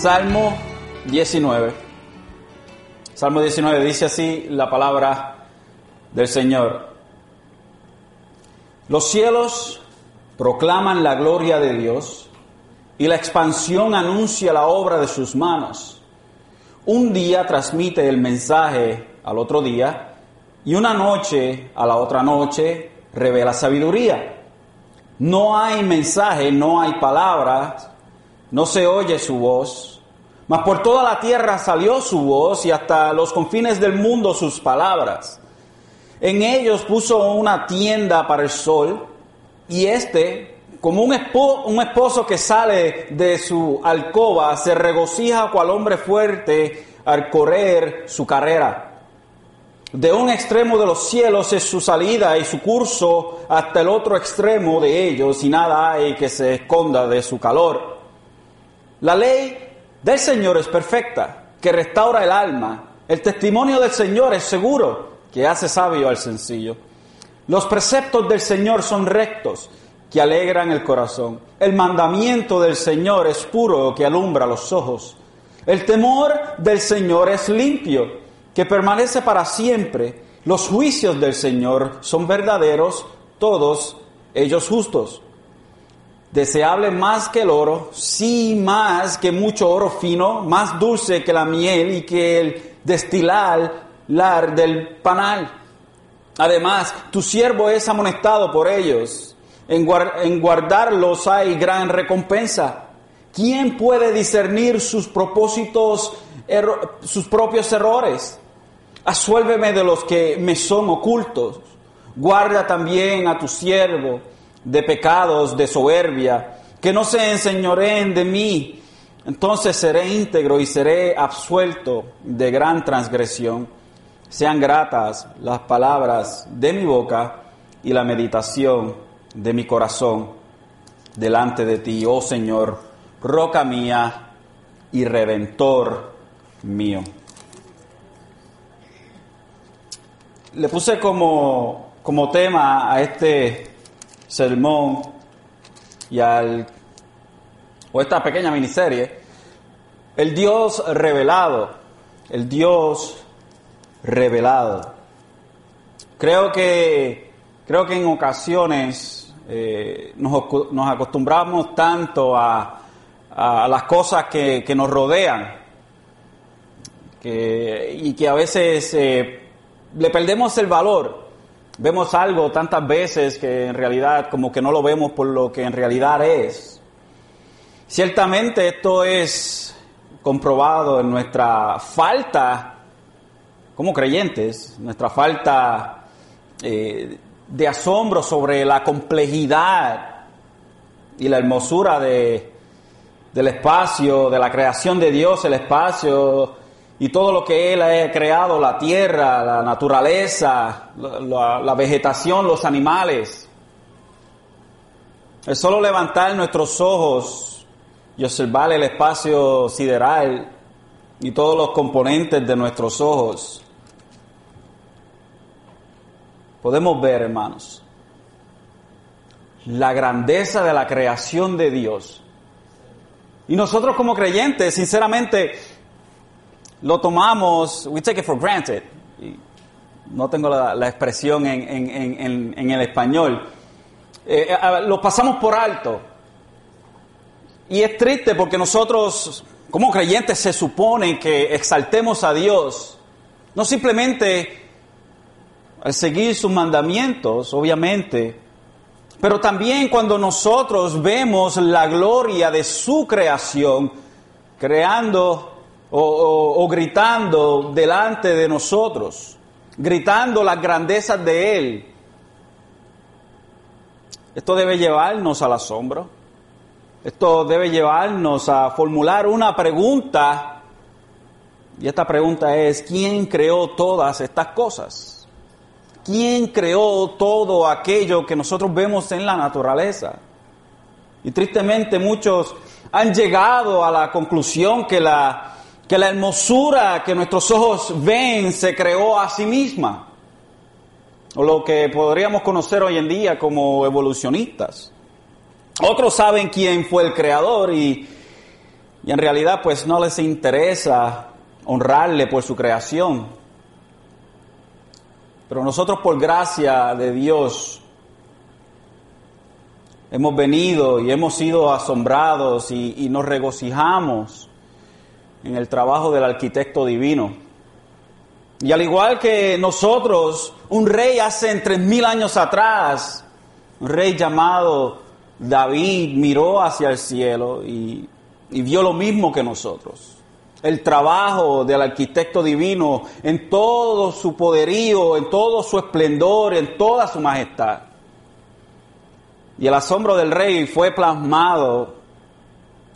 Salmo 19. Salmo 19 dice así la palabra del Señor. Los cielos proclaman la gloria de Dios y la expansión anuncia la obra de sus manos. Un día transmite el mensaje al otro día y una noche a la otra noche revela sabiduría. No hay mensaje, no hay palabras, no se oye su voz, mas por toda la tierra salió su voz y hasta los confines del mundo sus palabras. En ellos puso una tienda para el sol y éste, como un, un esposo que sale de su alcoba, se regocija cual hombre fuerte al correr su carrera. De un extremo de los cielos es su salida y su curso hasta el otro extremo de ellos y nada hay que se esconda de su calor. La ley del Señor es perfecta, que restaura el alma. El testimonio del Señor es seguro, que hace sabio al sencillo. Los preceptos del Señor son rectos, que alegran el corazón. El mandamiento del Señor es puro, que alumbra los ojos. El temor del Señor es limpio, que permanece para siempre. Los juicios del Señor son verdaderos, todos ellos justos deseable más que el oro, sí más que mucho oro fino, más dulce que la miel y que el destilar del panal. Además, tu siervo es amonestado por ellos. En, en guardarlos hay gran recompensa. ¿Quién puede discernir sus propósitos, sus propios errores? Asuélveme de los que me son ocultos. Guarda también a tu siervo de pecados, de soberbia, que no se enseñoreen de mí. Entonces seré íntegro y seré absuelto de gran transgresión. Sean gratas las palabras de mi boca y la meditación de mi corazón delante de ti, oh Señor, roca mía y redentor mío. Le puse como, como tema a este sermón y al, o esta pequeña miniserie, el Dios revelado, el Dios revelado. Creo que, creo que en ocasiones eh, nos, nos, acostumbramos tanto a, a las cosas que, que nos rodean que, y que a veces eh, le perdemos el valor vemos algo tantas veces que en realidad como que no lo vemos por lo que en realidad es. Ciertamente esto es comprobado en nuestra falta como creyentes, nuestra falta eh, de asombro sobre la complejidad y la hermosura de, del espacio, de la creación de Dios, el espacio, y todo lo que Él ha creado, la tierra, la naturaleza, la, vegetación, los animales. Es solo levantar nuestros ojos y observar el espacio sideral y todos los componentes de nuestros ojos. Podemos ver, hermanos, la grandeza de la creación de Dios. Y nosotros como creyentes, sinceramente, lo tomamos, we take it for granted. No tengo la, expresión en, el español. Eh, eh, lo pasamos por alto. Y es triste porque nosotros, como creyentes, se supone que exaltemos a Dios, no simplemente al seguir sus mandamientos, obviamente, pero también cuando nosotros vemos la gloria de su creación, creando o, gritando delante de nosotros, gritando las grandezas de Él. Esto debe llevarnos al asombro. Esto debe llevarnos a formular una pregunta. Y esta pregunta es, ¿quién creó todas estas cosas? ¿Quién creó todo aquello que nosotros vemos en la naturaleza? Y tristemente muchos han llegado a la conclusión que la que la hermosura que nuestros ojos ven se creó a sí misma, o lo que podríamos conocer hoy en día como evolucionistas. Otros saben quién fue el creador y, Y en realidad pues no les interesa honrarle por su creación. Pero nosotros por gracia de Dios hemos venido y hemos sido asombrados y, y nos regocijamos en el trabajo del arquitecto divino. Y al igual que nosotros, un rey hace tres mil años atrás, un rey llamado David miró hacia el cielo y, y vio lo mismo que nosotros. El trabajo del arquitecto divino en todo su poderío, en todo su esplendor, en toda su majestad. Y el asombro del rey fue plasmado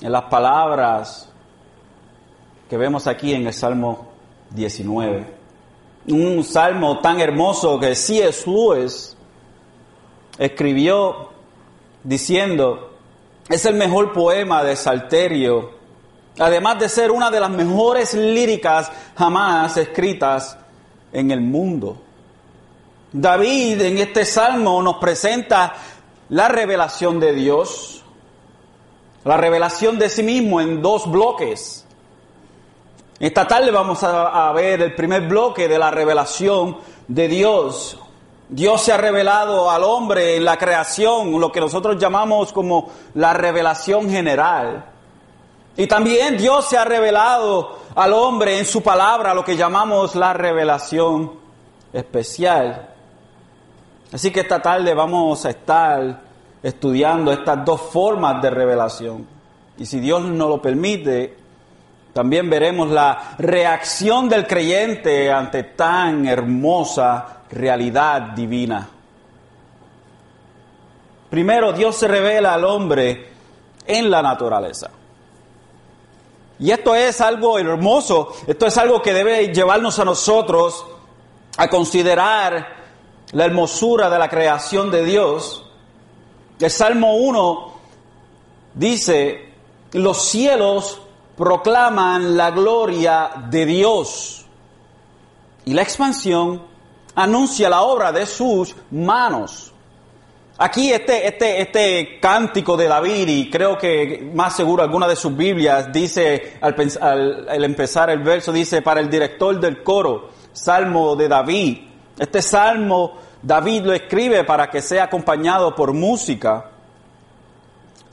en las palabras que vemos aquí en el Salmo 19. Un salmo tan hermoso que C.S. Lewis escribió diciendo, es el mejor poema de Salterio, además de ser una de las mejores líricas jamás escritas en el mundo. David en este salmo nos presenta la revelación de Dios, la revelación de sí mismo en dos bloques. Esta tarde vamos a, ver el primer bloque de la revelación de Dios. Dios se ha revelado al hombre en la creación, lo que nosotros llamamos como la revelación general. Y también Dios se ha revelado al hombre en su palabra, lo que llamamos la revelación especial. Así que esta tarde vamos a estar estudiando estas dos formas de revelación. Y si Dios nos lo permite, también veremos la reacción del creyente ante tan hermosa realidad divina. Primero, Dios se revela al hombre en la naturaleza. Y esto es algo hermoso, esto es algo que debe llevarnos a nosotros a considerar la hermosura de la creación de Dios. El Salmo 1 dice, los cielos proclaman la gloria de Dios. Y la expansión anuncia la obra de sus manos. Aquí este, este, este cántico de David, y creo que más seguro alguna de sus Biblias, dice, al, al empezar el verso, dice, para el director del coro, Salmo de David. Este salmo David lo escribe para que sea acompañado por música.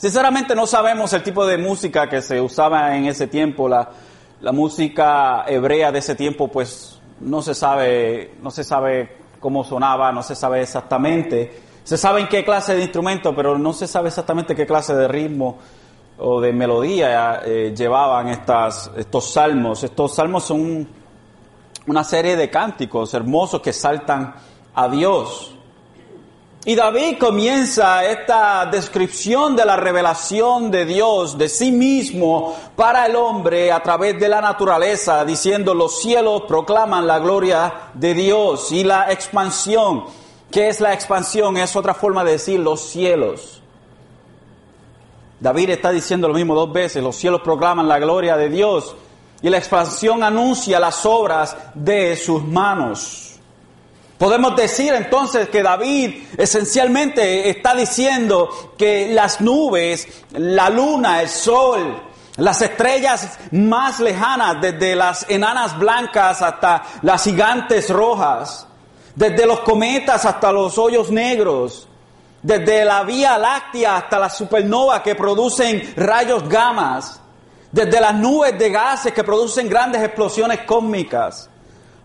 Sinceramente no sabemos el tipo de música que se usaba en ese tiempo, la, música hebrea de ese tiempo, pues no se sabe, no se sabe cómo sonaba, no se sabe exactamente. Se sabe en qué clase de instrumento, pero no se sabe exactamente qué clase de ritmo o de melodía eh, llevaban estas, estos salmos. Estos salmos son una serie de cánticos hermosos que saltan a Dios. Y David comienza esta descripción de la revelación de Dios, de sí mismo, para el hombre a través de la naturaleza, diciendo los cielos proclaman la gloria de Dios y la expansión. ¿Qué es la expansión? Es otra forma de decir los cielos. David está diciendo lo mismo dos veces, los cielos proclaman la gloria de Dios y la expansión anuncia las obras de sus manos. Podemos decir entonces que David esencialmente está diciendo que las nubes, la luna, el sol, las estrellas más lejanas, desde las enanas blancas hasta las gigantes rojas, desde los cometas hasta los hoyos negros, desde la Vía Láctea hasta las supernovas que producen rayos gamas, desde las nubes de gases que producen grandes explosiones cósmicas,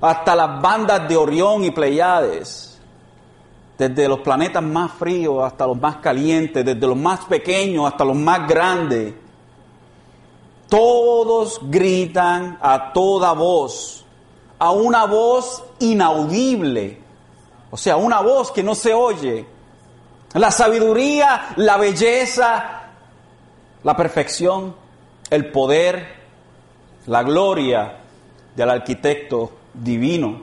hasta las bandas de Orión y Pleiades, desde los planetas más fríos hasta los más calientes, desde los más pequeños hasta los más grandes. Todos gritan a toda voz, a una voz inaudible, o sea, una voz que no se oye. La sabiduría, la belleza, la perfección, el poder, la gloria del arquitecto divino.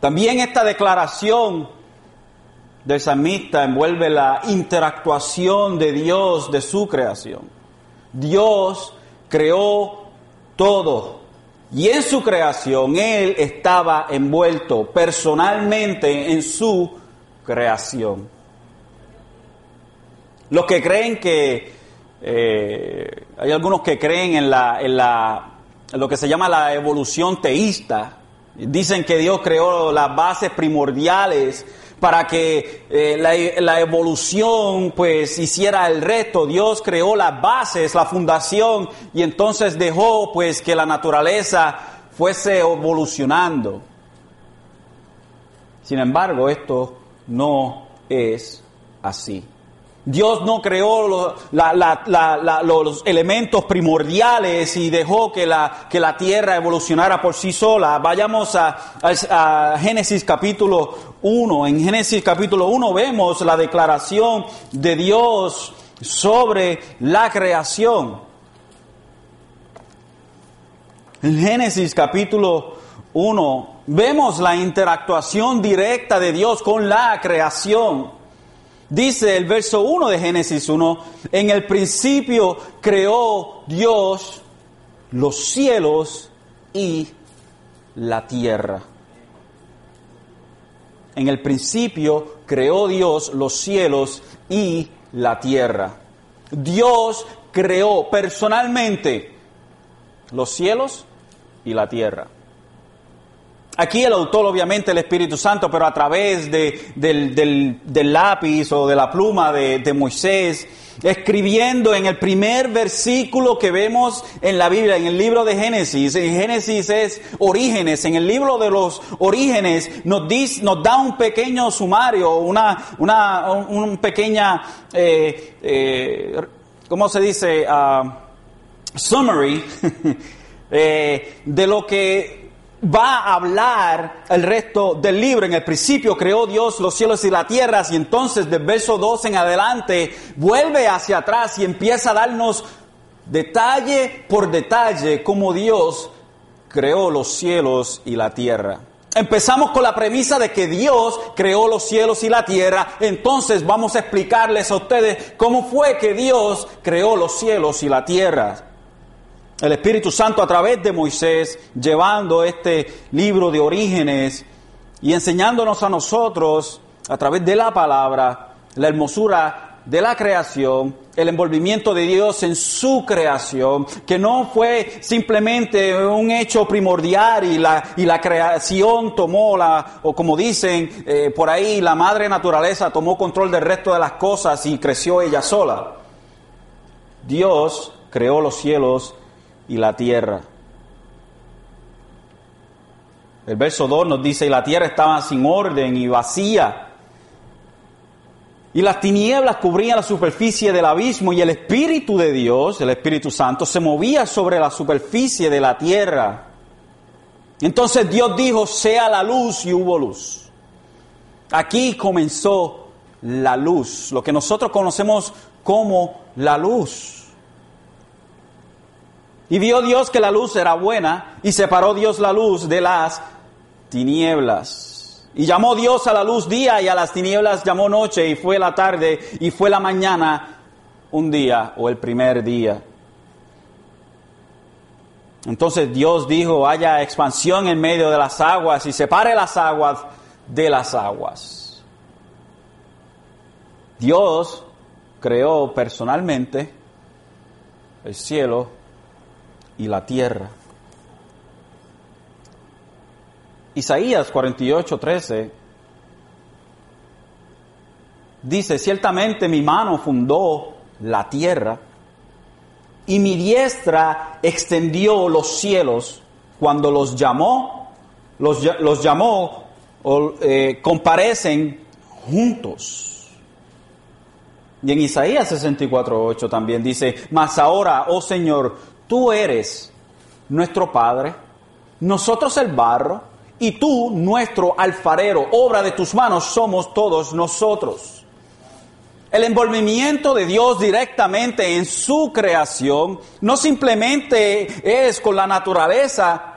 También esta declaración del samista envuelve la interactuación de Dios de su creación. Dios creó todo y en su creación Él estaba envuelto personalmente en su creación. Los que creen que eh, hay algunos que creen en, la, lo que se llama la evolución teísta. Dicen que Dios creó las bases primordiales para que eh, la, la, evolución pues hiciera el resto. Dios creó las bases, la fundación y entonces dejó pues que la naturaleza fuese evolucionando. Sin embargo, esto no es así. Dios no creó los, elementos primordiales y dejó que la, que tierra evolucionara por sí sola. Vayamos a, a, Génesis capítulo 1. En Génesis capítulo 1 vemos la declaración de Dios sobre la creación. En Génesis capítulo 1 vemos la interactuación directa de Dios con la creación. Dice el verso 1 de Génesis 1, en el principio creó Dios los cielos y la tierra. En el principio creó Dios los cielos y la tierra. Dios creó personalmente los cielos y la tierra. Aquí el autor, obviamente, el Espíritu Santo, pero a través de, del, del, lápiz o de la pluma de, de, Moisés, escribiendo en el primer versículo que vemos en la Biblia, en el libro de Génesis. En Génesis es orígenes. En el libro de los orígenes nos, dice, nos da un pequeño sumario, una, una un pequeña, eh, eh, ¿cómo se dice? Uh, summary eh, de lo que va a hablar el resto del libro. En el principio creó Dios los cielos y la tierra y entonces del verso 2 en adelante vuelve hacia atrás y empieza a darnos detalle por detalle cómo Dios creó los cielos y la tierra. Empezamos con la premisa de que Dios creó los cielos y la tierra, entonces vamos a explicarles a ustedes cómo fue que Dios creó los cielos y la tierra el Espíritu Santo a través de Moisés, llevando este libro de orígenes y enseñándonos a nosotros, a través de la palabra, la hermosura de la creación, el envolvimiento de Dios en su creación, que no fue simplemente un hecho primordial y la, y la creación tomó la, o como dicen eh, por ahí, la madre naturaleza tomó control del resto de las cosas y creció ella sola. Dios creó los cielos y la tierra. El verso 2 nos dice, y la tierra estaba sin orden y vacía. Y las tinieblas cubrían la superficie del abismo y el Espíritu de Dios, el Espíritu Santo, se movía sobre la superficie de la tierra. Entonces Dios dijo, sea la luz y hubo luz. Aquí comenzó la luz, lo que nosotros conocemos como la luz. Y vio Dios que la luz era buena y separó Dios la luz de las tinieblas. Y llamó Dios a la luz día y a las tinieblas llamó noche y fue la tarde y fue la mañana un día o el primer día. Entonces Dios dijo, haya expansión en medio de las aguas y separe las aguas de las aguas. Dios creó personalmente el cielo y la tierra. Isaías 48, 13 dice, ciertamente mi mano fundó la tierra y mi diestra extendió los cielos cuando los llamó, los, llamó, o, eh, comparecen juntos. Y en Isaías 64, 8 también dice, mas ahora, oh Señor, tú eres nuestro Padre, nosotros el barro, y tú nuestro alfarero, obra de tus manos somos todos nosotros. El envolvimiento de Dios directamente en su creación no simplemente es con la naturaleza,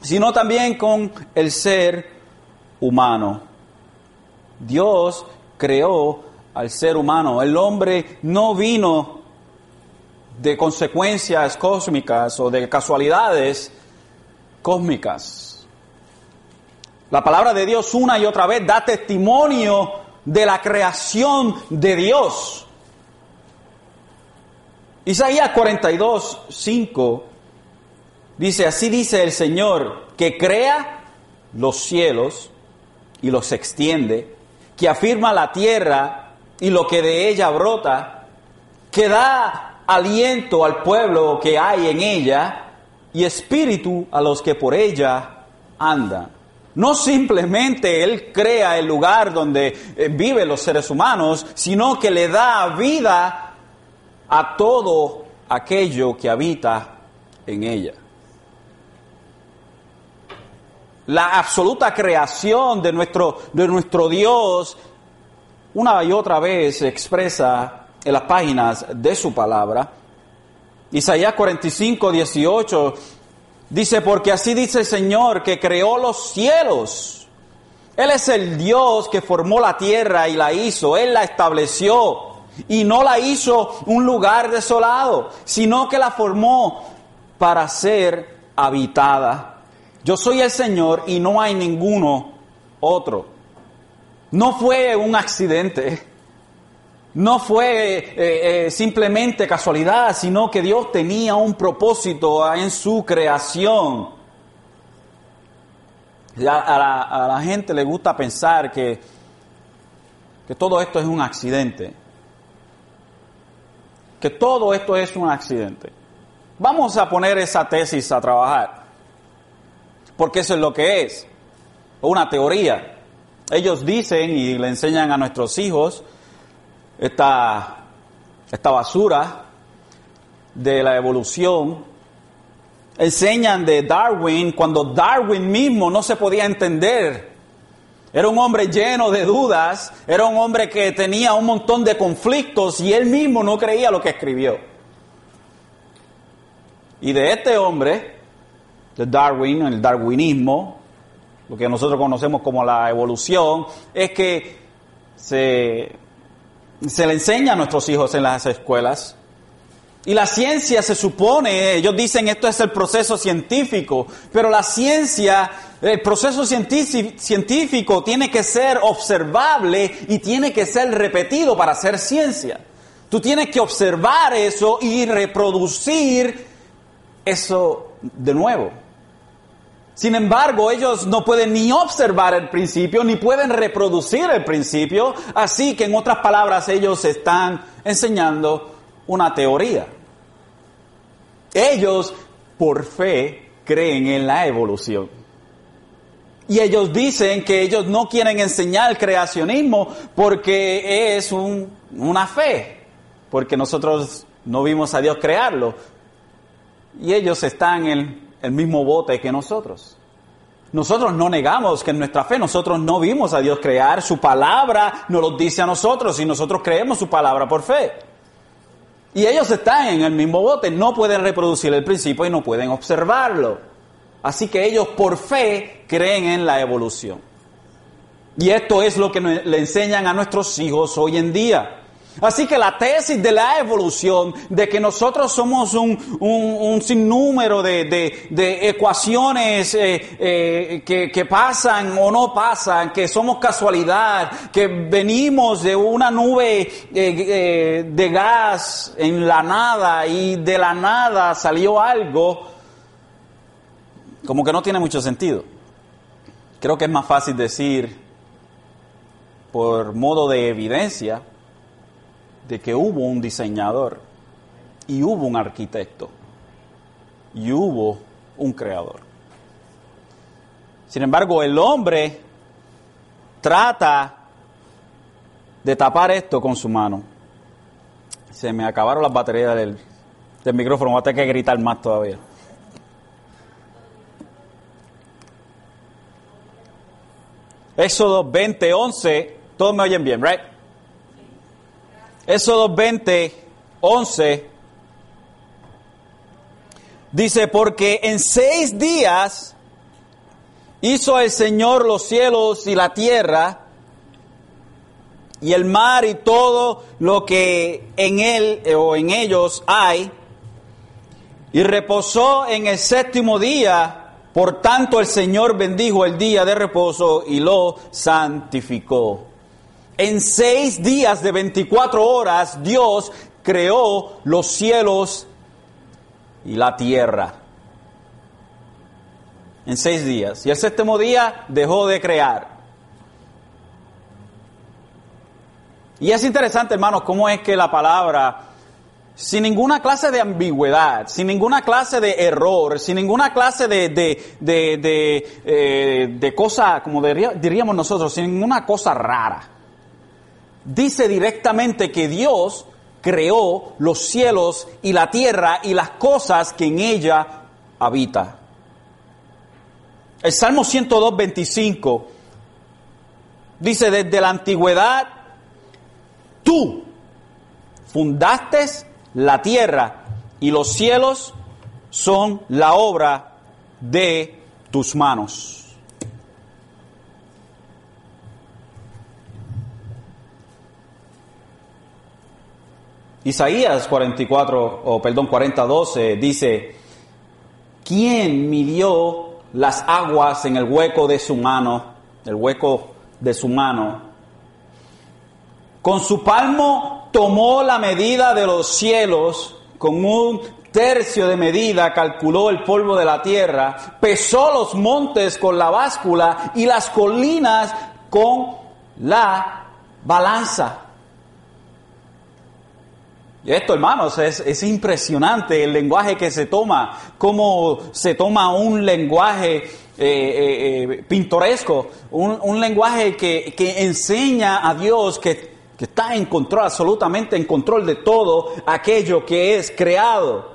sino también con el ser humano. Dios creó al ser humano. El hombre no vino de consecuencias cósmicas o de casualidades cósmicas. La palabra de Dios una y otra vez da testimonio de la creación de Dios. Isaías 42, 5 dice, así dice el Señor, que crea los cielos y los extiende, que afirma la tierra y lo que de ella brota, que da aliento al pueblo que hay en ella y espíritu a los que por ella andan. No simplemente Él crea el lugar donde eh, viven los seres humanos, sino que le da vida a todo aquello que habita en ella. La absoluta creación de nuestro, de nuestro Dios una y otra vez expresa en las páginas de su palabra. Isaías 45, 18 dice, porque así dice el Señor que creó los cielos. Él es el Dios que formó la tierra y la hizo, Él la estableció y no la hizo un lugar desolado, sino que la formó para ser habitada. Yo soy el Señor y no hay ninguno otro. No fue un accidente, no fue eh, eh, simplemente casualidad, sino que Dios tenía un propósito en su creación. A la, gente le gusta pensar que, que todo esto es un accidente, que todo esto es un accidente. Vamos a poner esa tesis a trabajar, porque eso es lo que es, una teoría. Ellos dicen y le enseñan a nuestros hijos esta, esta basura de la evolución. Enseñan de Darwin cuando Darwin mismo no se podía entender. Era un hombre lleno de dudas, era un hombre que tenía un montón de conflictos y él mismo no creía lo que escribió. Y de este hombre, de Darwin, el darwinismo, lo que nosotros conocemos como la evolución, es que se se le enseña a nuestros hijos en las escuelas. Y la ciencia se supone, ellos dicen esto es el proceso científico, pero la ciencia, el proceso científico tiene que ser observable y tiene que ser repetido para hacer ciencia. Tú tienes que observar eso y reproducir eso de nuevo. Sin embargo, ellos no pueden ni observar el principio, ni pueden reproducir el principio, así que en otras palabras ellos están enseñando una teoría. Ellos, por fe, creen en la evolución. Y ellos dicen que ellos no quieren enseñar el creacionismo porque es una fe, porque nosotros no vimos a Dios crearlo. Y ellos están en el mismo bote que nosotros. Nosotros no negamos que en nuestra fe nosotros no vimos a Dios crear, su palabra nos lo dice a nosotros y nosotros creemos su palabra por fe. Y ellos están en el mismo bote, no pueden reproducir el principio y no pueden observarlo. Así que ellos por fe creen en la evolución. Y esto es lo que le enseñan a nuestros hijos hoy en día. Así que la tesis de la evolución, de que nosotros somos un, sinnúmero de, ecuaciones eh, eh, que, pasan o no pasan, que somos casualidad, que venimos de una nube eh, de gas en la nada y de la nada salió algo, como que no tiene mucho sentido. Creo que es más fácil decir, por modo de evidencia, de que hubo un diseñador y hubo un arquitecto y hubo un creador. Sin embargo, el hombre trata de tapar esto con su mano. Se me acabaron las baterías del, micrófono, voy a tener que gritar más todavía. Éxodo 20, 11, todos me oyen bien, ¿right? Éxodo 20, 11, dice, porque en seis días hizo el Señor los cielos y la tierra, y el mar y todo lo que en él eh, o en ellos hay, y reposó en el séptimo día, por tanto el Señor bendijo el día de reposo y lo santificó. En seis días de 24 horas Dios creó los cielos y la tierra. En seis días. Y el séptimo día dejó de crear. Y es interesante, hermanos, cómo es que la palabra sin ninguna clase de ambigüedad, sin ninguna clase de error, sin ninguna clase de, de, de, de, eh, cosa, como diríamos nosotros, sin ninguna cosa rara. Dice directamente que Dios creó los cielos y la tierra y las cosas que en ella habita. El Salmo 102, 25 dice, desde la antigüedad, tú fundaste la tierra y los cielos son la obra de tus manos. Isaías 44, o perdón, 40, 12 dice, ¿quién midió las aguas en el hueco de su mano, el hueco de su mano? Con su palmo tomó la medida de los cielos, con un tercio de medida calculó el polvo de la tierra, pesó los montes con la báscula y las colinas con la balanza. Esto, hermanos, es, impresionante el lenguaje que se toma, cómo se toma un lenguaje eh, eh, eh, pintoresco, un, un lenguaje que, que enseña a Dios que que está en control, absolutamente en control de todo aquello que es creado.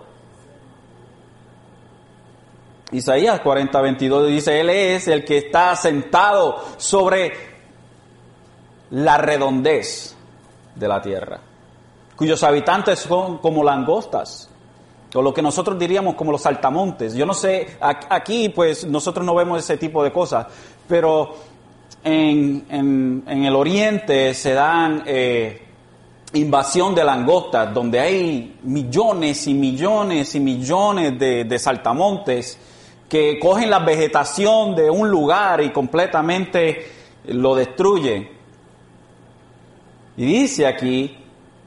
Isaías 40, 22 dice, Él es el que está sentado sobre la redondez de la tierra, cuyos habitantes son como langostas, o lo que nosotros diríamos como los saltamontes. Yo no sé, aquí pues nosotros no vemos ese tipo de cosas, pero en, el oriente se dan eh, invasión de langostas, donde hay millones y millones y millones de, saltamontes que cogen la vegetación de un lugar y completamente lo destruyen. Y dice aquí,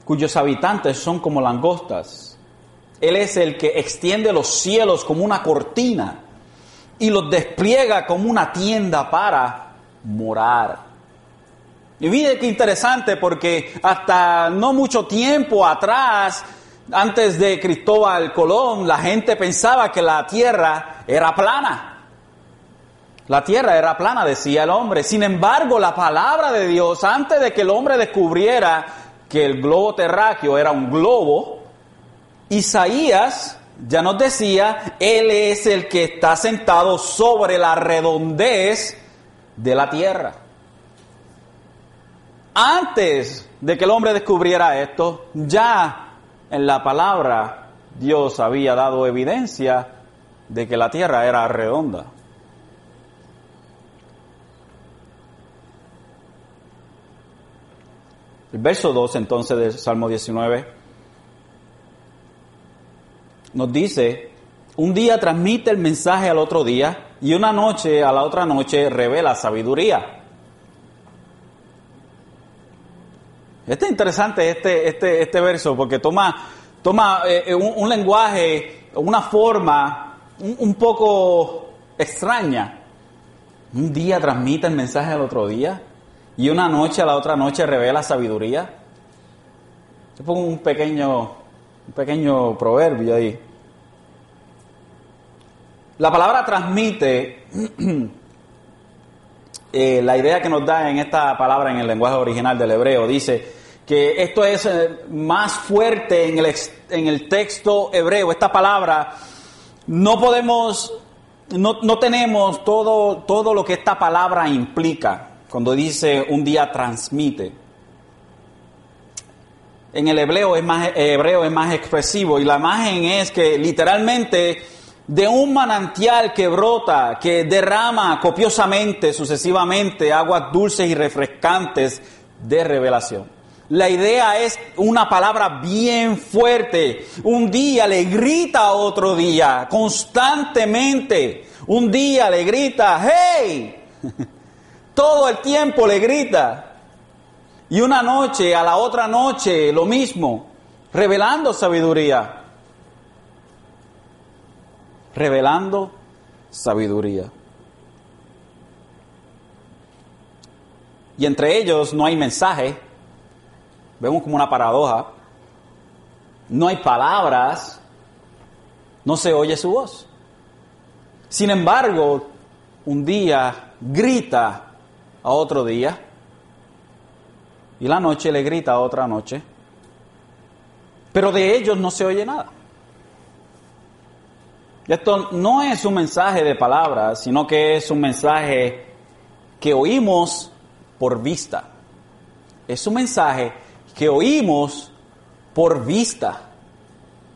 cuyos habitantes son como langostas. Él es el que extiende los cielos como una cortina y los despliega como una tienda para morar. Y mire qué interesante porque hasta no mucho tiempo atrás, antes de Cristóbal Colón, la gente pensaba que la tierra era plana. La tierra era plana, decía el hombre. Sin embargo, la palabra de Dios, antes de que el hombre descubriera que el globo terráqueo era un globo, Isaías ya nos decía, Él es el que está sentado sobre la redondez de la tierra. Antes de que el hombre descubriera esto, ya en la palabra Dios había dado evidencia de que la tierra era redonda. El verso 2 entonces del Salmo 19 nos dice, un día transmite el mensaje al otro día y una noche a la otra noche revela sabiduría. Este es interesante este, este, este verso porque toma, toma eh, un, lenguaje, una forma un, poco extraña. Un día transmite el mensaje al otro día y una noche a la otra noche revela sabiduría. Yo pongo un pequeño, un pequeño proverbio ahí. La palabra transmite eh, la idea que nos da en esta palabra en el lenguaje original del hebreo. Dice que esto es eh, más fuerte en el, en el texto hebreo. Esta palabra no podemos, no, no tenemos todo, todo lo que esta palabra implica cuando dice un día transmite. En el hebreo es más, hebreo es más expresivo y la imagen es que literalmente de un manantial que brota, que derrama copiosamente, sucesivamente, aguas dulces y refrescantes de revelación. La idea es una palabra bien fuerte. Un día le grita a otro día, constantemente. Un día le grita, hey. Todo el tiempo le grita. Y una noche a la otra noche lo mismo. revelando sabiduría. Revelando sabiduría. Y entre ellos no hay mensaje. Vemos como una paradoja. No hay palabras. No se oye su voz. Sin embargo, un día grita a otro día y la noche le grita a otra noche, pero de ellos no se oye nada. Esto no es un mensaje de palabras, sino que es un mensaje que oímos por vista. Es un mensaje que oímos por vista.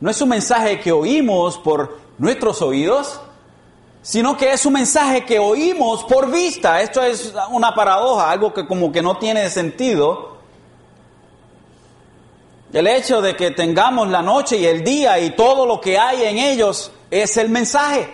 No es un mensaje que oímos por nuestros oídos, sino que es un mensaje que oímos por vista. Esto es una paradoja, algo que como que no tiene sentido. El hecho de que tengamos la noche y el día y todo lo que hay en ellos es el mensaje.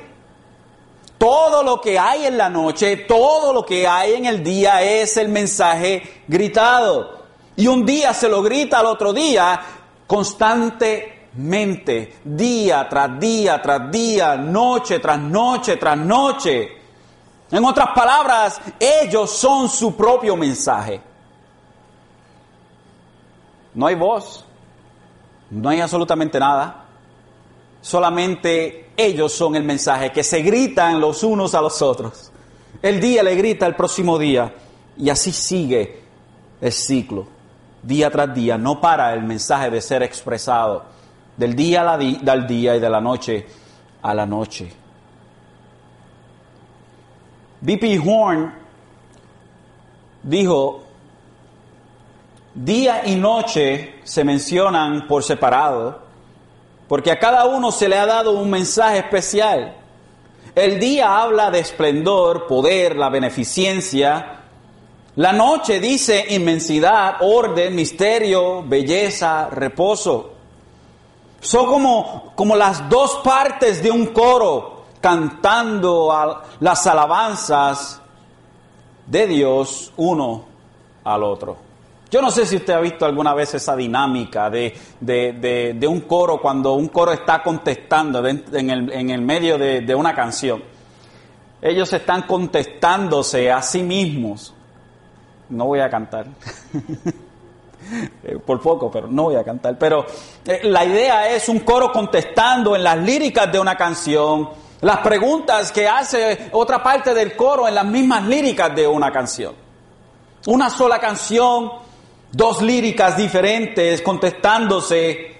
Todo lo que hay en la noche, todo lo que hay en el día es el mensaje gritado. Y un día se lo grita al otro día constante mente, día tras día tras día, noche tras noche tras noche. En otras palabras, ellos son su propio mensaje. No hay voz, no hay absolutamente nada. Solamente ellos son el mensaje que se gritan los unos a los otros. El día le grita el próximo día y así sigue el ciclo. Día tras día no para el mensaje de ser expresado del día al día y de la noche a la noche. B.P. Horn dijo, día y noche se mencionan por separado, porque a cada uno se le ha dado un mensaje especial. El día habla de esplendor, poder, la beneficencia. La noche dice inmensidad, orden, misterio, belleza, reposo. Son como, como las dos partes de un coro cantando las alabanzas de Dios uno al otro. Yo no sé si usted ha visto alguna vez esa dinámica de, de, un coro cuando un coro está contestando en el, en el medio de una canción. Ellos están contestándose a sí mismos. No voy a cantar. Eh, por poco, pero no voy a cantar. Pero eh, la idea es un coro contestando en las líricas de una canción, las preguntas que hace otra parte del coro en las mismas líricas de una canción. Una sola canción, dos líricas diferentes contestándose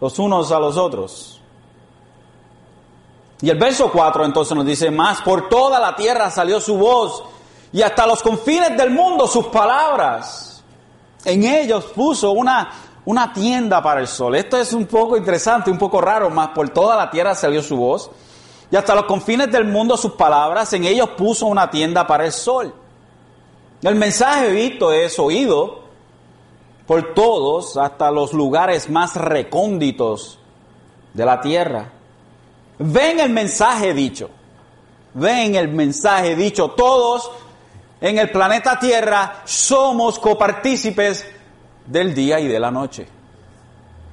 los unos a los otros. Y el verso 4 entonces nos dice, más por toda la tierra salió su voz y hasta los confines del mundo sus palabras. En ellos puso una, una tienda para el sol. Esto es un poco interesante, un poco raro, más por toda la tierra salió su voz. Y hasta los confines del mundo sus palabras, en ellos puso una tienda para el sol. El mensaje visto es oído por todos hasta los lugares más recónditos de la tierra. Ven el mensaje dicho. Ven el mensaje dicho. Todos en el planeta Tierra somos copartícipes del día y de la noche.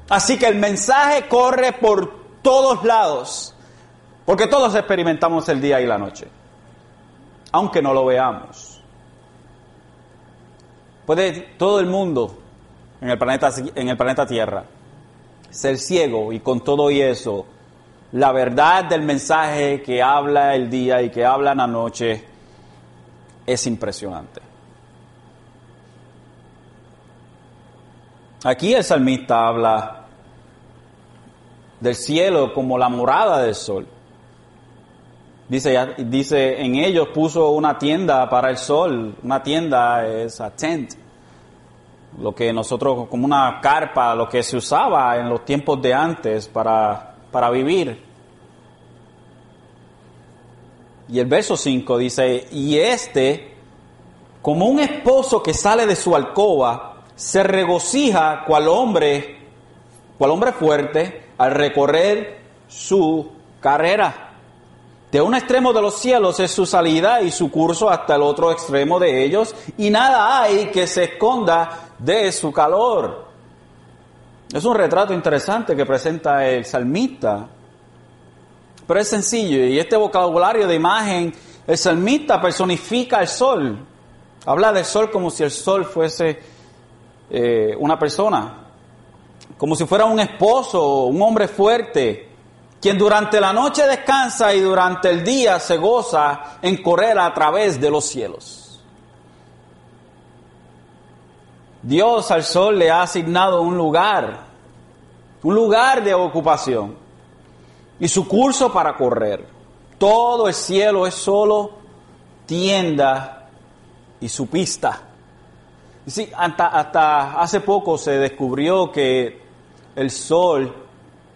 Así que el mensaje corre por todos lados, porque todos experimentamos el día y la noche, aunque no lo veamos. Puede todo el mundo en el planeta, en el planeta Tierra ser ciego y con todo y eso, la verdad del mensaje que habla el día y que habla la noche es impresionante. Aquí el salmista habla del cielo como la morada del sol. Dice, dice, en ellos puso una tienda para el sol. Una tienda es a tent. Lo que nosotros, como una carpa, lo que se usaba en los tiempos de antes para, para vivir. Y el verso 5 dice, y este, como un esposo que sale de su alcoba, se regocija cual hombre, cual hombre fuerte, al recorrer su carrera. De un extremo de los cielos es su salida y su curso hasta el otro extremo de ellos, y nada hay que se esconda de su calor. Es un retrato interesante que presenta el salmista, es sencillo y este vocabulario de imagen, el salmista personifica el sol, habla del sol como si el sol fuese eh, una persona, como si fuera un esposo, un hombre fuerte, quien durante la noche descansa y durante el día se goza en correr a través de los cielos. Dios al sol le ha asignado un lugar, un lugar de ocupación y su curso para correr. Todo el cielo es solo tienda y su pista. Sí, hasta, hasta hace poco se descubrió que el sol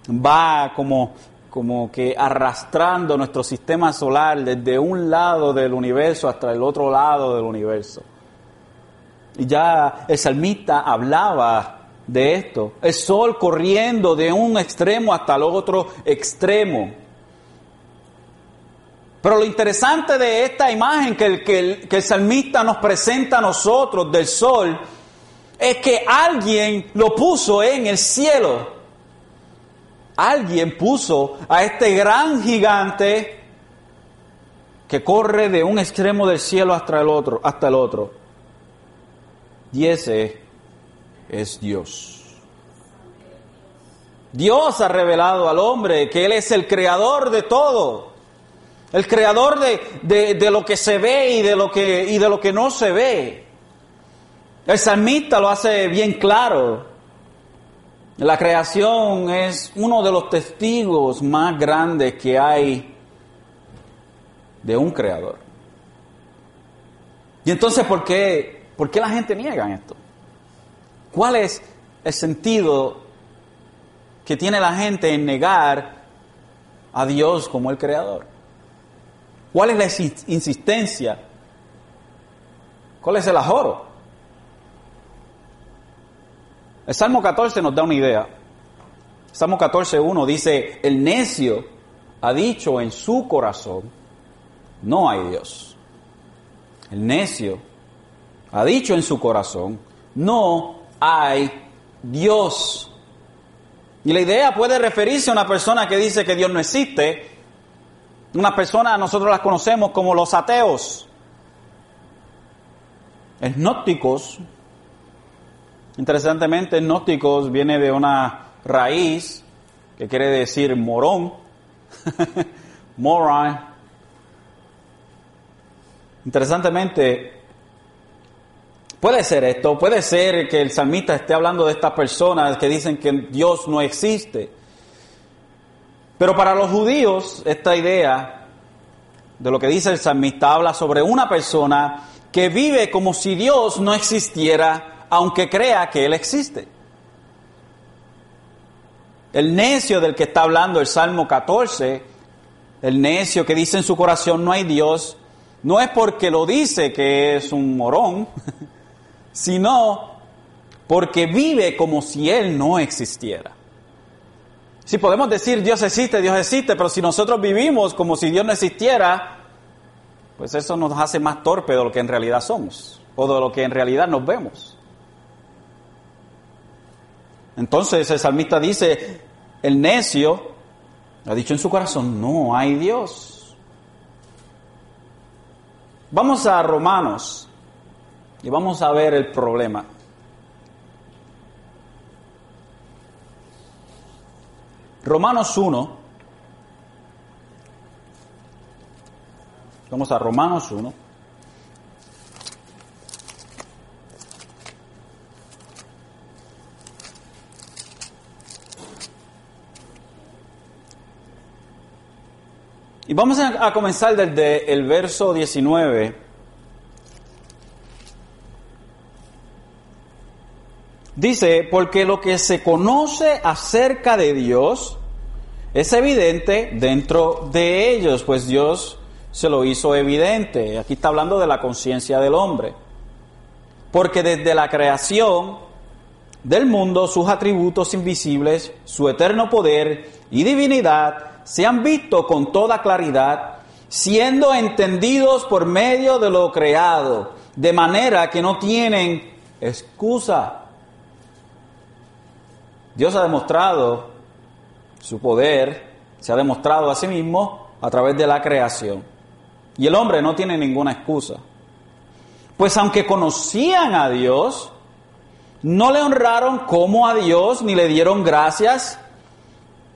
va como como que arrastrando nuestro sistema solar desde un lado del universo hasta el otro lado del universo. Y ya el salmista hablaba de esto, el sol corriendo de un extremo hasta el otro extremo. Pero lo interesante de esta imagen que el, que el, que salmista nos presenta a nosotros del sol es que alguien lo puso en el cielo. Alguien puso a este gran gigante que corre de un extremo del cielo hasta el otro, hasta el otro. Y ese es Dios. Dios ha revelado al hombre que Él es el creador de todo. El creador de, de, de, lo que se ve y de lo que, y de lo que no se ve. El salmista lo hace bien claro. La creación es uno de los testigos más grandes que hay de un creador. Y entonces, ¿por qué, por qué la gente niega esto? ¿Cuál es el sentido que tiene la gente en negar a Dios como el creador? ¿Cuál es la insistencia? ¿Cuál es el ajoro? El Salmo 14 nos da una idea. Salmo 14.1 dice, el necio ha dicho en su corazón, no hay Dios. El necio ha dicho en su corazón, no hay Dios. Y la idea puede referirse a una persona que dice que Dios no existe. Una persona, nosotros las conocemos como los ateos, gnósticos, Interesantemente, gnósticos viene de una raíz que quiere decir morón, moron. Interesantemente, puede ser esto, puede ser que el salmista esté hablando de estas personas que dicen que Dios no existe. Pero para los judíos, esta idea de lo que dice el salmista habla sobre una persona que vive como si Dios no existiera aunque crea que Él existe. El necio del que está hablando el Salmo 14, el necio que dice en su corazón no hay Dios, no es porque lo dice que es un morón, sino porque vive como si Él no existiera. Si podemos decir Dios existe, Dios existe, pero si nosotros vivimos como si Dios no existiera, pues eso nos hace más torpe de lo que en realidad somos, o de lo que en realidad nos vemos. Entonces el salmista dice, el necio ha dicho en su corazón, no hay Dios. Vamos a Romanos y vamos a ver el problema. Romanos 1. Vamos a Romanos 1. Y vamos a, comenzar desde el verso 19. Dice, porque lo que se conoce acerca de Dios es evidente dentro de ellos, pues Dios se lo hizo evidente. Aquí está hablando de la conciencia del hombre. Porque desde la creación del mundo, sus atributos invisibles, su eterno poder y divinidad, se han visto con toda claridad, siendo entendidos por medio de lo creado, de manera que no tienen excusa. Dios ha demostrado su poder, se ha demostrado a sí mismo a través de la creación. Y el hombre no tiene ninguna excusa. Pues aunque conocían a Dios, no le honraron como a Dios ni le dieron gracias,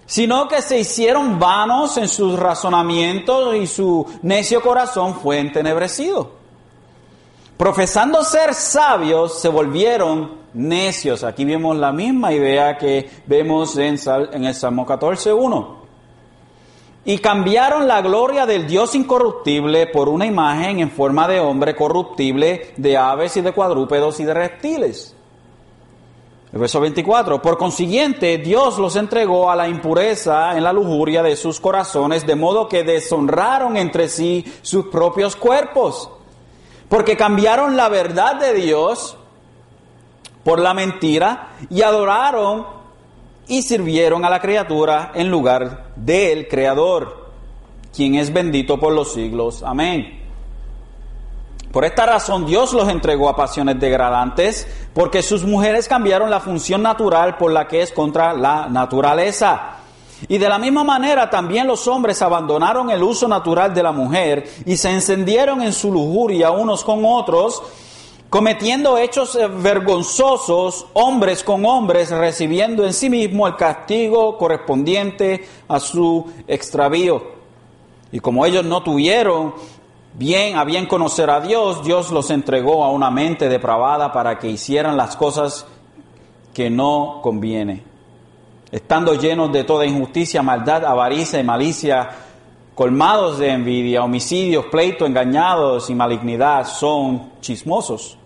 sino que se hicieron vanos en sus razonamientos y su necio corazón fue entenebrecido. Profesando ser sabios, se volvieron necios. Aquí vemos la misma idea que vemos en, en el Salmo 14.1. Y cambiaron la gloria del Dios incorruptible por una imagen en forma de hombre corruptible, de aves y de cuadrúpedos y de reptiles. El verso 24, por consiguiente, Dios los entregó a la impureza en la lujuria de sus corazones, de modo que deshonraron entre sí sus propios cuerpos, porque cambiaron la verdad de Dios por la mentira y adoraron y sirvieron a la criatura en lugar del Creador, quien es bendito por los siglos. Amén. Por esta razón Dios los entregó a pasiones degradantes, porque sus mujeres cambiaron la función natural por la que es contra la naturaleza. Y de la misma manera también los hombres abandonaron el uso natural de la mujer y se encendieron en su lujuria unos con otros, cometiendo hechos eh, vergonzosos, hombres con hombres, recibiendo en sí mismo el castigo correspondiente a su extravío. Y como ellos no tuvieron bien a bien conocer a Dios, Dios los entregó a una mente depravada para que hicieran las cosas que no conviene. Estando llenos de toda injusticia, maldad, avaricia y malicia, colmados de envidia, homicidios, pleito, engañados y malignidad, son chismosos.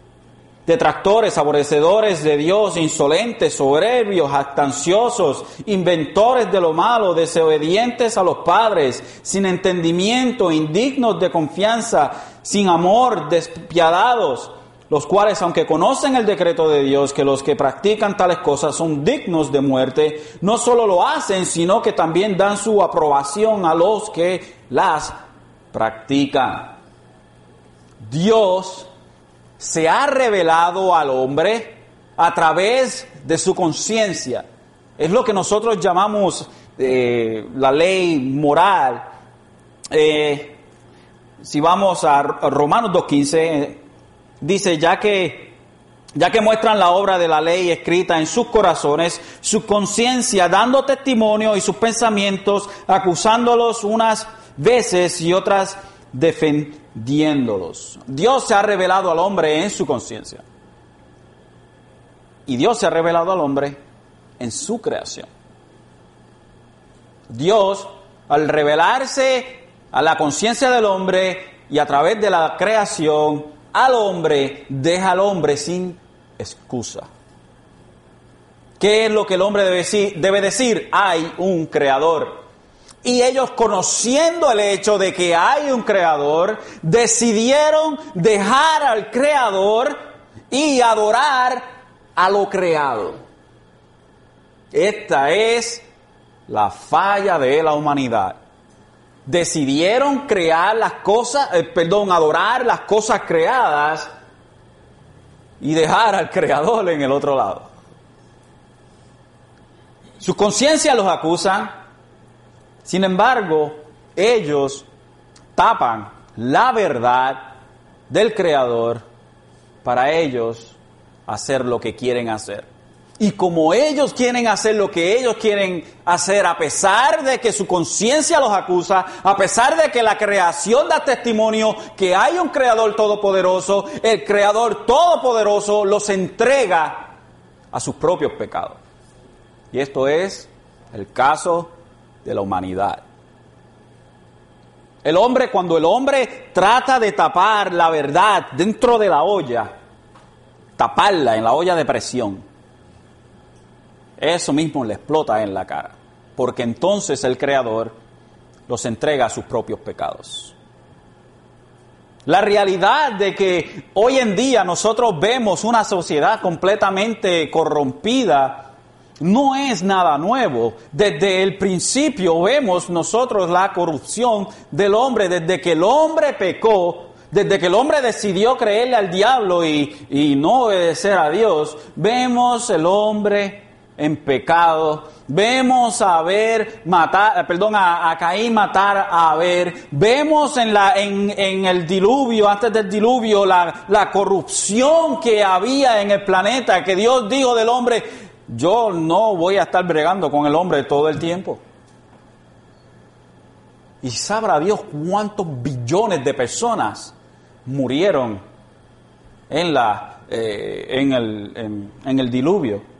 Detractores, aborrecedores de Dios, insolentes, soberbios, jactanciosos, inventores de lo malo, desobedientes a los padres, sin entendimiento, indignos de confianza, sin amor, despiadados, los cuales, aunque conocen el decreto de Dios, que los que practican tales cosas son dignos de muerte, no solo lo hacen, sino que también dan su aprobación a los que las practican. Dios se ha revelado al hombre a través de su conciencia. Es lo que nosotros llamamos eh, la ley moral. Eh, si vamos a Romanos 2.15, dice, ya que, ya que muestran la obra de la ley escrita en sus corazones, su conciencia dando testimonio y sus pensamientos acusándolos unas veces y otras defendiéndolos. Dios se ha revelado al hombre en su conciencia. Y Dios se ha revelado al hombre en su creación. Dios, al revelarse a la conciencia del hombre y a través de la creación al hombre, deja al hombre sin excusa. ¿Qué es lo que el hombre debe decir? Debe decir, hay un creador. Y ellos conociendo el hecho de que hay un creador, decidieron dejar al creador y adorar a lo creado. Esta es la falla de la humanidad. Decidieron crear las cosas, eh, perdón, adorar las cosas creadas y dejar al creador en el otro lado. Sus conciencias los acusan, sin embargo, ellos tapan la verdad del Creador para ellos hacer lo que quieren hacer. Y como ellos quieren hacer lo que ellos quieren hacer, a pesar de que su conciencia los acusa, a pesar de que la creación da testimonio que hay un Creador todopoderoso, el Creador todopoderoso los entrega a sus propios pecados. Y esto es el caso de la humanidad. El hombre, cuando el hombre trata de tapar la verdad dentro de la olla, taparla en la olla de presión, eso mismo le explota en la cara, porque entonces el Creador los entrega a sus propios pecados. La realidad de que hoy en día nosotros vemos una sociedad completamente corrompida no es nada nuevo. Desde el principio vemos nosotros la corrupción del hombre, desde que el hombre pecó, desde que el hombre decidió creerle al diablo y, y no obedecer a Dios, vemos el hombre en pecado. Vemos a ver matar, perdón, a, Caín matar a Abel. Vemos en, la, en, en el diluvio, antes del diluvio, la, la corrupción que había en el planeta, que Dios dijo del hombre, yo no voy a estar bregando con el hombre todo el tiempo. Y sabrá Dios cuántos billones de personas murieron en, la, eh, en, el, en el diluvio.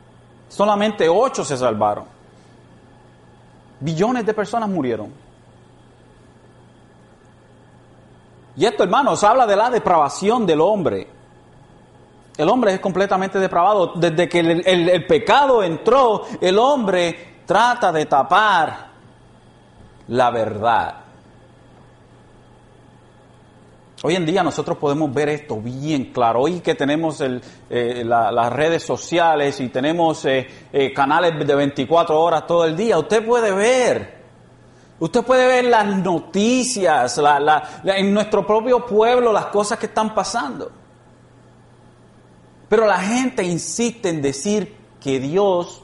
Solamente ocho se salvaron. Billones de personas murieron. Y esto, hermanos, habla de la depravación del hombre. El hombre es completamente depravado. Desde que el, el, pecado entró, el hombre trata de tapar la verdad. Hoy en día nosotros podemos ver esto bien claro. Hoy que tenemos eh, las redes sociales y tenemos eh, eh, canales de 24 horas todo el día, usted puede ver. Usted puede ver las noticias, en nuestro propio pueblo, las cosas que están pasando. Pero la gente insiste en decir que Dios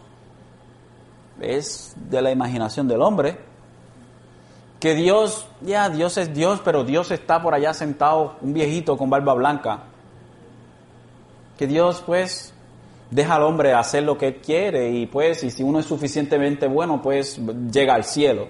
es de la imaginación del hombre que Dios, ya Dios es Dios, pero Dios está por allá sentado, un viejito con barba blanca. Que Dios pues deja al hombre hacer lo que él quiere y pues, y si uno es suficientemente bueno, pues llega al cielo.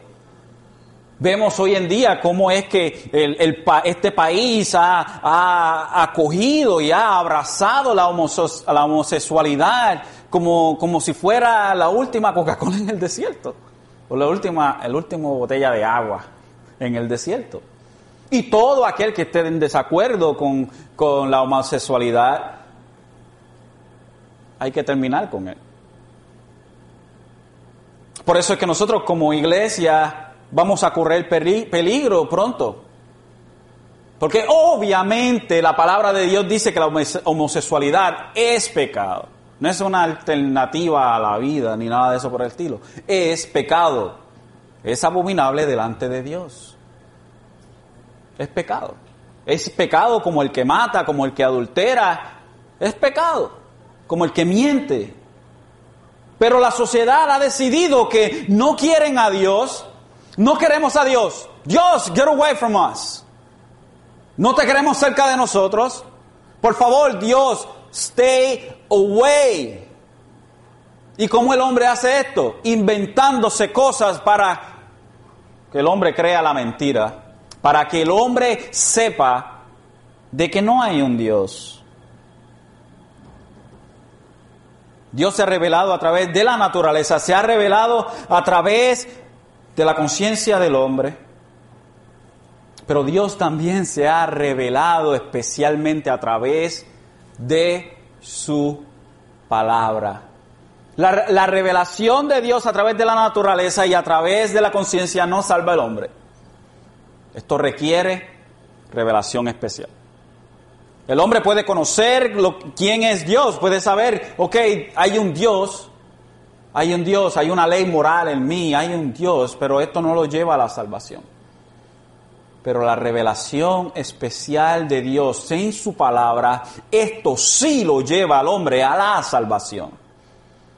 Vemos hoy en día cómo es que el, este país ha, acogido y ha abrazado la, la homosexualidad como, como si fuera la última Coca-Cola en el desierto o la última, el último botella de agua en el desierto. Y todo aquel que esté en desacuerdo con, con la homosexualidad, hay que terminar con él. Por eso es que nosotros como iglesia vamos a correr peligro pronto. Porque obviamente la palabra de Dios dice que la homosexualidad es pecado. No es una alternativa a la vida ni nada de eso por el estilo. Es pecado. Es abominable delante de Dios. Es pecado. Es pecado como el que mata, como el que adultera. Es pecado. Como el que miente. Pero la sociedad ha decidido que no quieren a Dios. No queremos a Dios. Dios, get away from us. No te queremos cerca de nosotros. Por favor, Dios, Stay away. ¿Y cómo el hombre hace esto? Inventándose cosas para que el hombre crea la mentira, para que el hombre sepa de que no hay un Dios. Dios se ha revelado a través de la naturaleza, se ha revelado a través de la conciencia del hombre. Pero Dios también se ha revelado especialmente a través de su palabra. La, revelación de Dios a través de la naturaleza y a través de la conciencia no salva al hombre. Esto requiere revelación especial. El hombre puede conocer quién es Dios, puede saber, ok, hay un Dios, hay un Dios, hay una ley moral en mí, hay un Dios, pero esto no lo lleva a la salvación pero la revelación especial de Dios en su palabra, esto sí lo lleva al hombre a la salvación.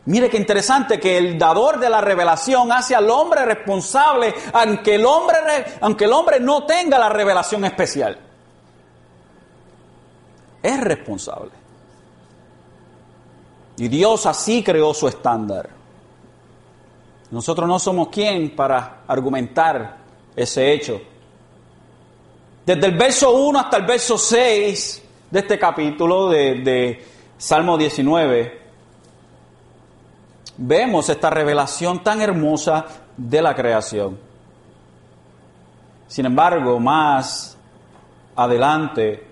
Mire qué interesante que el dador de la revelación hace al hombre responsable, aunque el hombre, aunque el hombre no tenga la revelación especial. Es responsable. Y Dios así creó su estándar. Nosotros no somos quien para argumentar ese hecho. Desde el verso 1 hasta el verso 6 de este capítulo de, Salmo 19, vemos esta revelación tan hermosa de la creación. Sin embargo, más adelante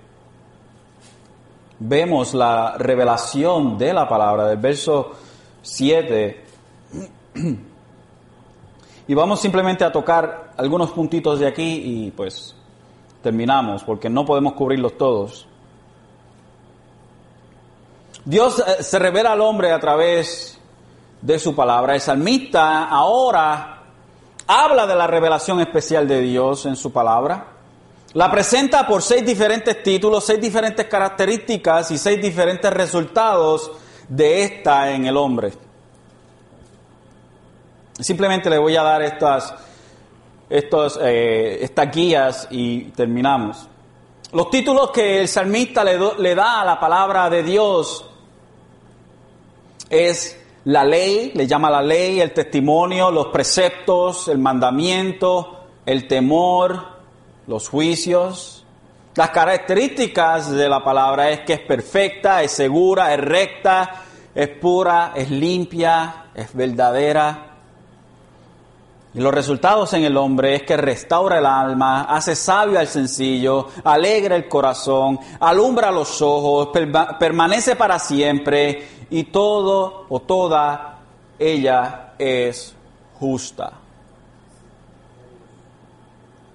vemos la revelación de la palabra del verso 7 y vamos simplemente a tocar algunos puntitos de aquí y pues terminamos porque no podemos cubrirlos todos. Dios eh, se revela al hombre a través de su palabra. El salmista ahora habla de la revelación especial de Dios en su palabra. La presenta por seis diferentes títulos, seis diferentes características y seis diferentes resultados de esta en el hombre. Simplemente le voy a dar estas, estos, eh, estas guías y terminamos. Los títulos que el salmista le, le da a la palabra de Dios es la ley, le llama la ley, el testimonio, los preceptos, el mandamiento, el temor, los juicios. Las características de la palabra es que es perfecta, es segura, es recta, es pura, es limpia, es verdadera. Y los resultados en el hombre es que restaura el alma, hace sabio al sencillo, alegra el corazón, alumbra los ojos, permanece para siempre y todo o toda ella es justa.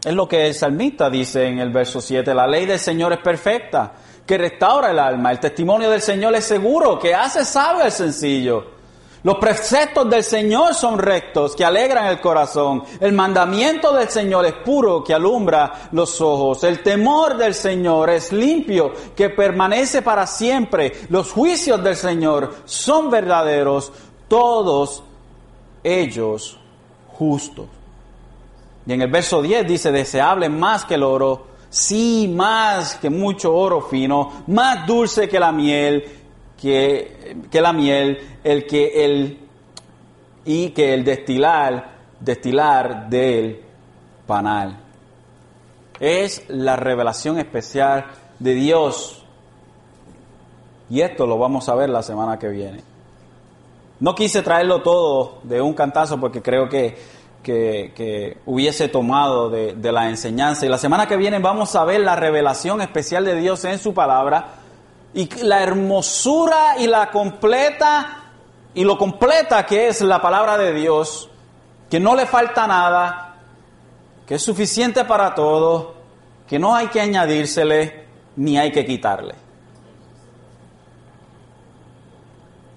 Es lo que el salmista dice en el verso 7, la ley del Señor es perfecta, que restaura el alma, el testimonio del Señor es seguro, que hace sabio al sencillo. Los preceptos del Señor son rectos, que alegran el corazón. El mandamiento del Señor es puro, que alumbra los ojos. El temor del Señor es limpio, que permanece para siempre. Los juicios del Señor son verdaderos, todos ellos justos. Y en el verso 10 dice, deseable más que el oro, sí, más que mucho oro fino, más dulce que la miel que, que la miel, el que el y que el destilar, destilar del panal. Es la revelación especial de Dios. Y esto lo vamos a ver la semana que viene. No quise traerlo todo de un cantazo porque creo que, que, hubiese tomado de, de la enseñanza. Y la semana que viene vamos a ver la revelación especial de Dios en su palabra y la hermosura y la completa y lo completa que es la palabra de Dios, que no le falta nada, que es suficiente para todo, que no hay que añadírsele ni hay que quitarle.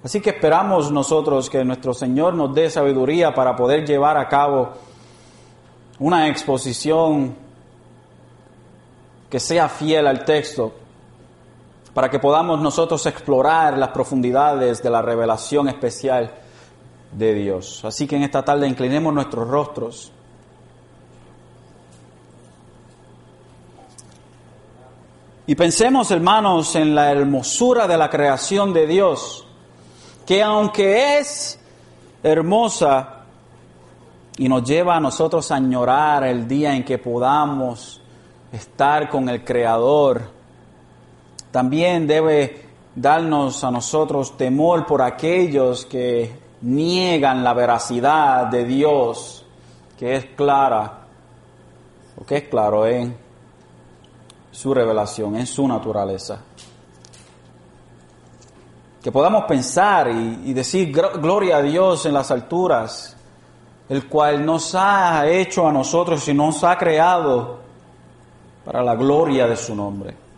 Así que esperamos nosotros que nuestro Señor nos dé sabiduría para poder llevar a cabo una exposición que sea fiel al texto, para que podamos nosotros explorar las profundidades de la revelación especial de Dios. Así que en esta tarde inclinemos nuestros rostros. Y pensemos, hermanos, en la hermosura de la creación de Dios, que aunque es hermosa y nos lleva a nosotros a añorar el día en que podamos estar con el Creador, también debe darnos a nosotros temor por aquellos que niegan la veracidad de Dios, que es clara, o que es claro en su revelación, en su naturaleza. Que podamos pensar y, decir gloria a Dios en las alturas, el cual nos ha hecho a nosotros y nos ha creado para la gloria de su nombre.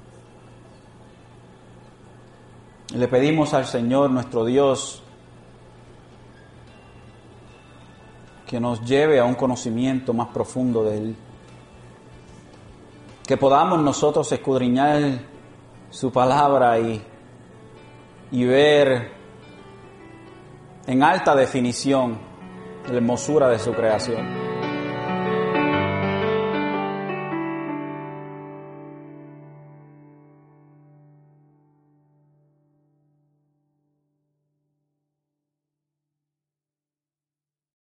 Le pedimos al Señor nuestro Dios que nos lleve a un conocimiento más profundo de Él. Que podamos nosotros escudriñar su palabra y, y ver en alta definición la hermosura de su creación.